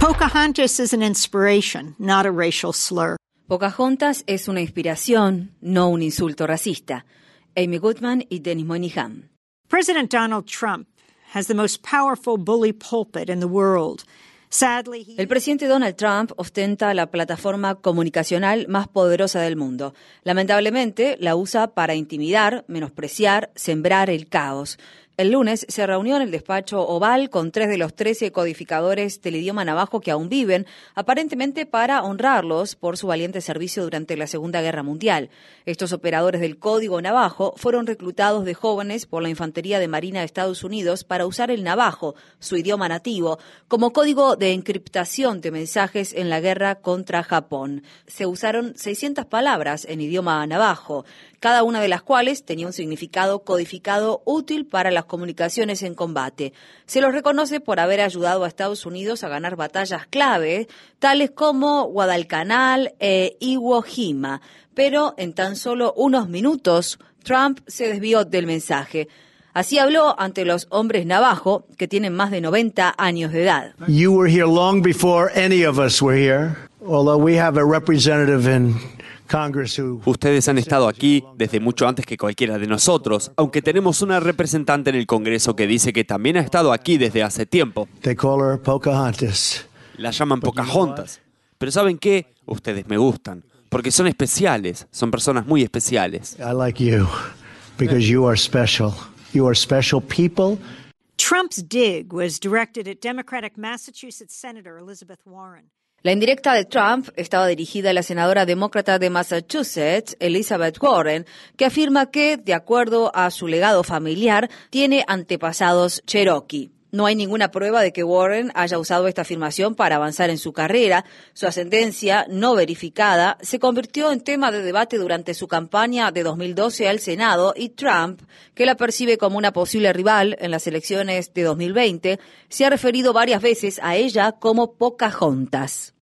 Pocahontas is an inspiration, not a racial slur. Pocahontas es una inspiración, no un insulto racista. Amy Goodman y Dennis Moynihan. President Donald Trump has the most powerful bully pulpit in the world. Sadly, he... El presidente Donald Trump ostenta la plataforma comunicacional más poderosa del mundo. Lamentablemente, la usa para intimidar, menospreciar, sembrar el caos. El lunes se reunió en el despacho Oval con tres de los trece codificadores del idioma navajo que aún viven, aparentemente para honrarlos por su valiente servicio durante la Segunda Guerra Mundial. Estos operadores del código navajo fueron reclutados de jóvenes por la Infantería de Marina de Estados Unidos para usar el navajo, su idioma nativo, como código de encriptación de mensajes en la guerra contra Japón. Se usaron 600 palabras en idioma navajo, cada una de las cuales tenía un significado codificado útil para las comunicaciones en combate. Se los reconoce por haber ayudado a Estados Unidos a ganar batallas clave, tales como Guadalcanal e Iwo Jima. Pero en tan solo unos minutos, Trump se desvió del mensaje. Así habló ante los hombres navajo, que tienen más de 90 años de edad. You were here long before any of us were here, although we have a representative in Ustedes han estado aquí desde mucho antes que cualquiera de nosotros, aunque tenemos una representante en el Congreso que dice que también ha estado aquí desde hace tiempo. La llaman Pocahontas. Pero ¿saben qué? Ustedes me gustan, porque son especiales, son personas muy especiales. I like you because you are special. You are special people. Trump's dig was directed at Democratic Massachusetts Senator Elizabeth Warren. La indirecta de Trump estaba dirigida a la senadora demócrata de Massachusetts, Elizabeth Warren, que afirma que, de acuerdo a su legado familiar, tiene antepasados cherokee. No hay ninguna prueba de que Warren haya usado esta afirmación para avanzar en su carrera. Su ascendencia, no verificada, se convirtió en tema de debate durante su campaña de 2012 al Senado y Trump, que la percibe como una posible rival en las elecciones de 2020, se ha referido varias veces a ella como Pocahontas.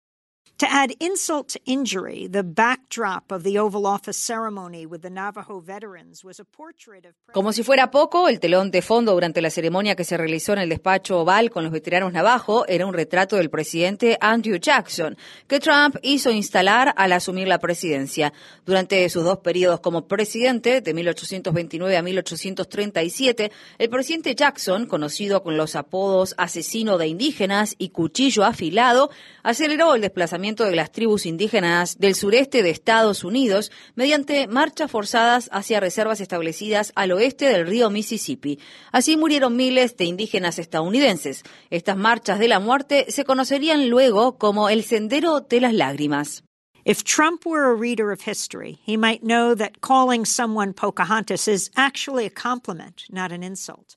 To add insult to injury, the backdrop of the Oval Office ceremony with the Navajo veterans was a portrait of Como si fuera poco, el telón de fondo durante la ceremonia que se realizó en el despacho Oval con los veteranos navajo era un retrato del presidente Andrew Jackson, que Trump hizo instalar al asumir la presidencia. Durante sus dos periodos como presidente, de 1829 a 1837, el presidente Jackson, conocido con los apodos asesino de indígenas y cuchillo afilado, aceleró el desplazamiento de las tribus indígenas del sureste de Estados Unidos mediante marchas forzadas hacia reservas establecidas al oeste del río Mississippi. Así murieron miles de indígenas estadounidenses. Estas marchas de la muerte se conocerían luego como el Sendero de las Lágrimas. If Trump were a reader of history, he might know that calling someone Pocahontas is actually a compliment, not an insult.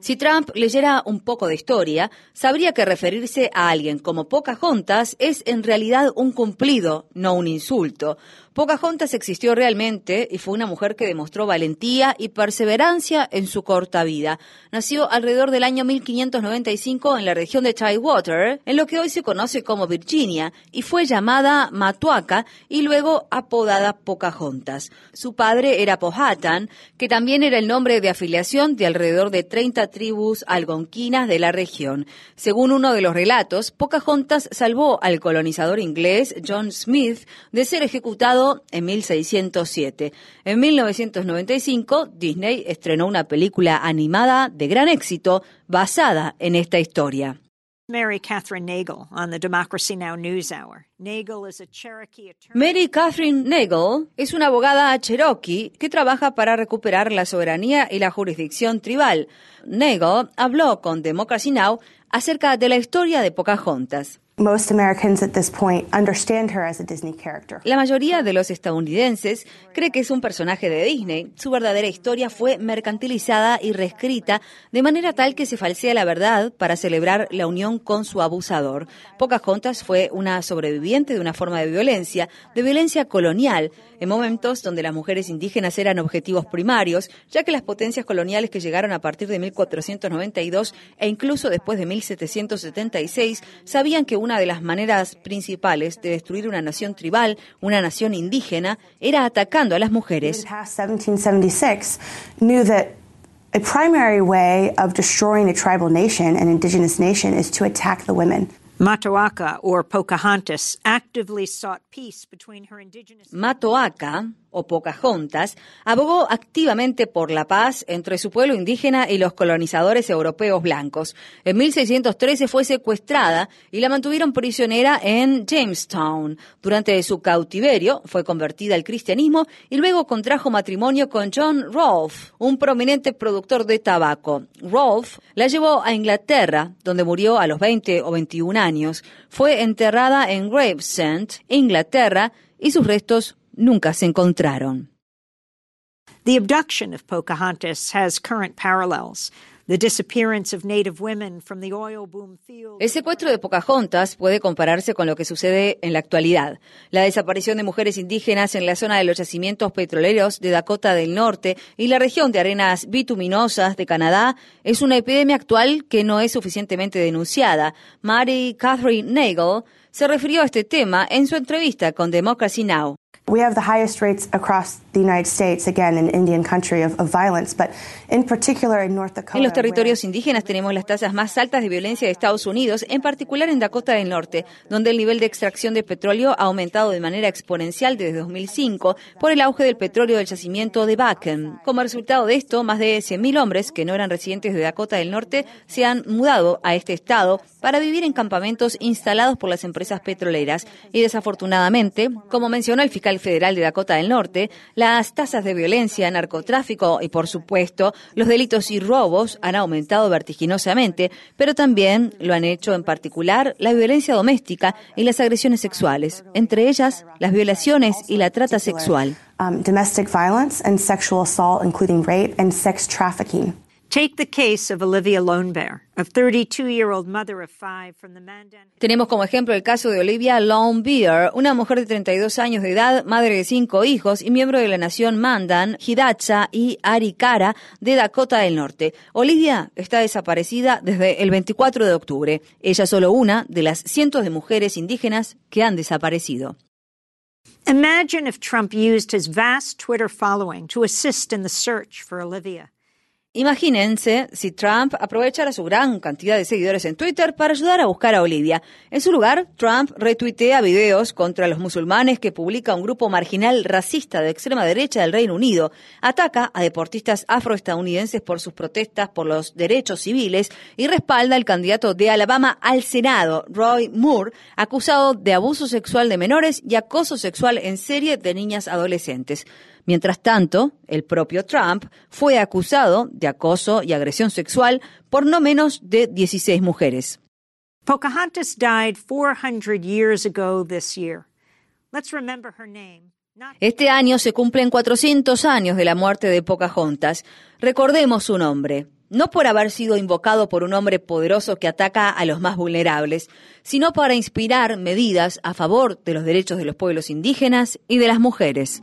Si Trump leyera un poco de historia, sabría que referirse a alguien como Pocahontas es en realidad un cumplido, no un insulto. Pocahontas existió realmente y fue una mujer que demostró valentía y perseverancia en su corta vida. Nació alrededor del año 1595 en la región de Tidewater, en lo que hoy se conoce como Virginia, y fue llamada Matuaca y luego apodada Pocahontas. Su padre era Powhatan, que también era el nombre de afiliación de alrededor de 30 tribus algonquinas de la región. Según uno de los relatos, Pocahontas salvó al colonizador inglés John Smith de ser ejecutado en 1607. En 1995, Disney estrenó una película animada de gran éxito basada en esta historia. Mary Catherine Nagel on the Democracy Now! NewsHour. Nagel is a Cherokee attorney. Mary Catherine Nagel es una abogada cherokee que trabaja para recuperar la soberanía y la jurisdicción tribal. Nagel habló con Democracy Now! acerca de la historia de Pocahontas. La mayoría de los estadounidenses cree que es un personaje de Disney. Su verdadera historia fue mercantilizada y reescrita de manera tal que se falsea la verdad para celebrar la unión con su abusador. Pocahontas fue una sobreviviente de una forma de violencia, de violencia colonial, en momentos donde las mujeres indígenas eran objetivos primarios, ya que las potencias coloniales que llegaron a partir de 1492 e incluso después de 1776 sabían que una de las maneras principales de destruir una nación tribal, una nación indígena, era atacando a las mujeres. A primary way of destroying a tribal nation, an indigenous nation, is to attack the women. Matoaka, or Pocahontas, actively sought peace between her indigenous. Matoaka, o Pocahontas, abogó activamente por la paz entre su pueblo indígena y los colonizadores europeos blancos. En 1613 fue secuestrada y la mantuvieron prisionera en Jamestown. Durante su cautiverio fue convertida al cristianismo y luego contrajo matrimonio con John Rolfe, un prominente productor de tabaco. Rolfe la llevó a Inglaterra, donde murió a los 20 o 21 años. Fue enterrada en Gravesend, Inglaterra, y sus restos nunca se encontraron. The abduction of Pocahontas has current parallels. El secuestro de Pocahontas puede compararse con lo que sucede en la actualidad. La desaparición de mujeres indígenas en la zona de los yacimientos petroleros de Dakota del Norte y la región de arenas bituminosas de Canadá es una epidemia actual que no es suficientemente denunciada. Mary Catherine Nagel se refirió a este tema en su entrevista con Democracy Now! We have the highest rates across the United States, again, in Indian country, of, of violence, but in particular in North Dakota. En los territorios indígenas tenemos las tasas más altas de violencia de Estados Unidos, en particular en Dakota del Norte, donde el nivel de extracción de petróleo ha aumentado de manera exponencial desde 2005 por el auge del petróleo del yacimiento de Bakken. Como resultado de esto, más de 100.000 hombres que no eran residentes de Dakota del Norte se han mudado a este estado para vivir en campamentos instalados por las empresas petroleras. Y desafortunadamente, como mencionó el fiscal Federal de Dakota del Norte, las tasas de violencia, narcotráfico y, por supuesto, los delitos y robos han aumentado vertiginosamente, pero también lo han hecho en particular la violencia doméstica y las agresiones sexuales, entre ellas las violaciones y la trata sexual. Um, domestic violence and sexual assault, including rape and sex trafficking. Take the case of Olivia Lone Bear, a 32-year-old mother of five from the Mandan. Tenemos como ejemplo el caso de Olivia Lone Bear, una mujer de 32 años de edad, madre de cinco hijos y miembro de la nación Mandan, Hidatsa y Arikara de Dakota del Norte. Olivia está desaparecida desde el 24 de octubre. Ella es solo una de las cientos de mujeres indígenas que han desaparecido. Imagine if Trump used his vast Twitter following to assist in the search for Olivia. Imagínense si Trump aprovechara su gran cantidad de seguidores en Twitter para ayudar a buscar a Olivia. En su lugar, Trump retuitea videos contra los musulmanes que publica un grupo marginal racista de extrema derecha del Reino Unido. Ataca a deportistas afroestadounidenses por sus protestas por los derechos civiles y respalda al candidato de Alabama al Senado, Roy Moore, acusado de abuso sexual de menores y acoso sexual en serie de niñas adolescentes. Mientras tanto, el propio Trump fue acusado de acoso y agresión sexual por no menos de 16 mujeres. Pocahontas died 400 years ago this year. Let's remember her name. Este año se cumplen 400 años de la muerte de Pocahontas. Recordemos su nombre, no por haber sido invocado por un hombre poderoso que ataca a los más vulnerables, sino para inspirar medidas a favor de los derechos de los pueblos indígenas y de las mujeres.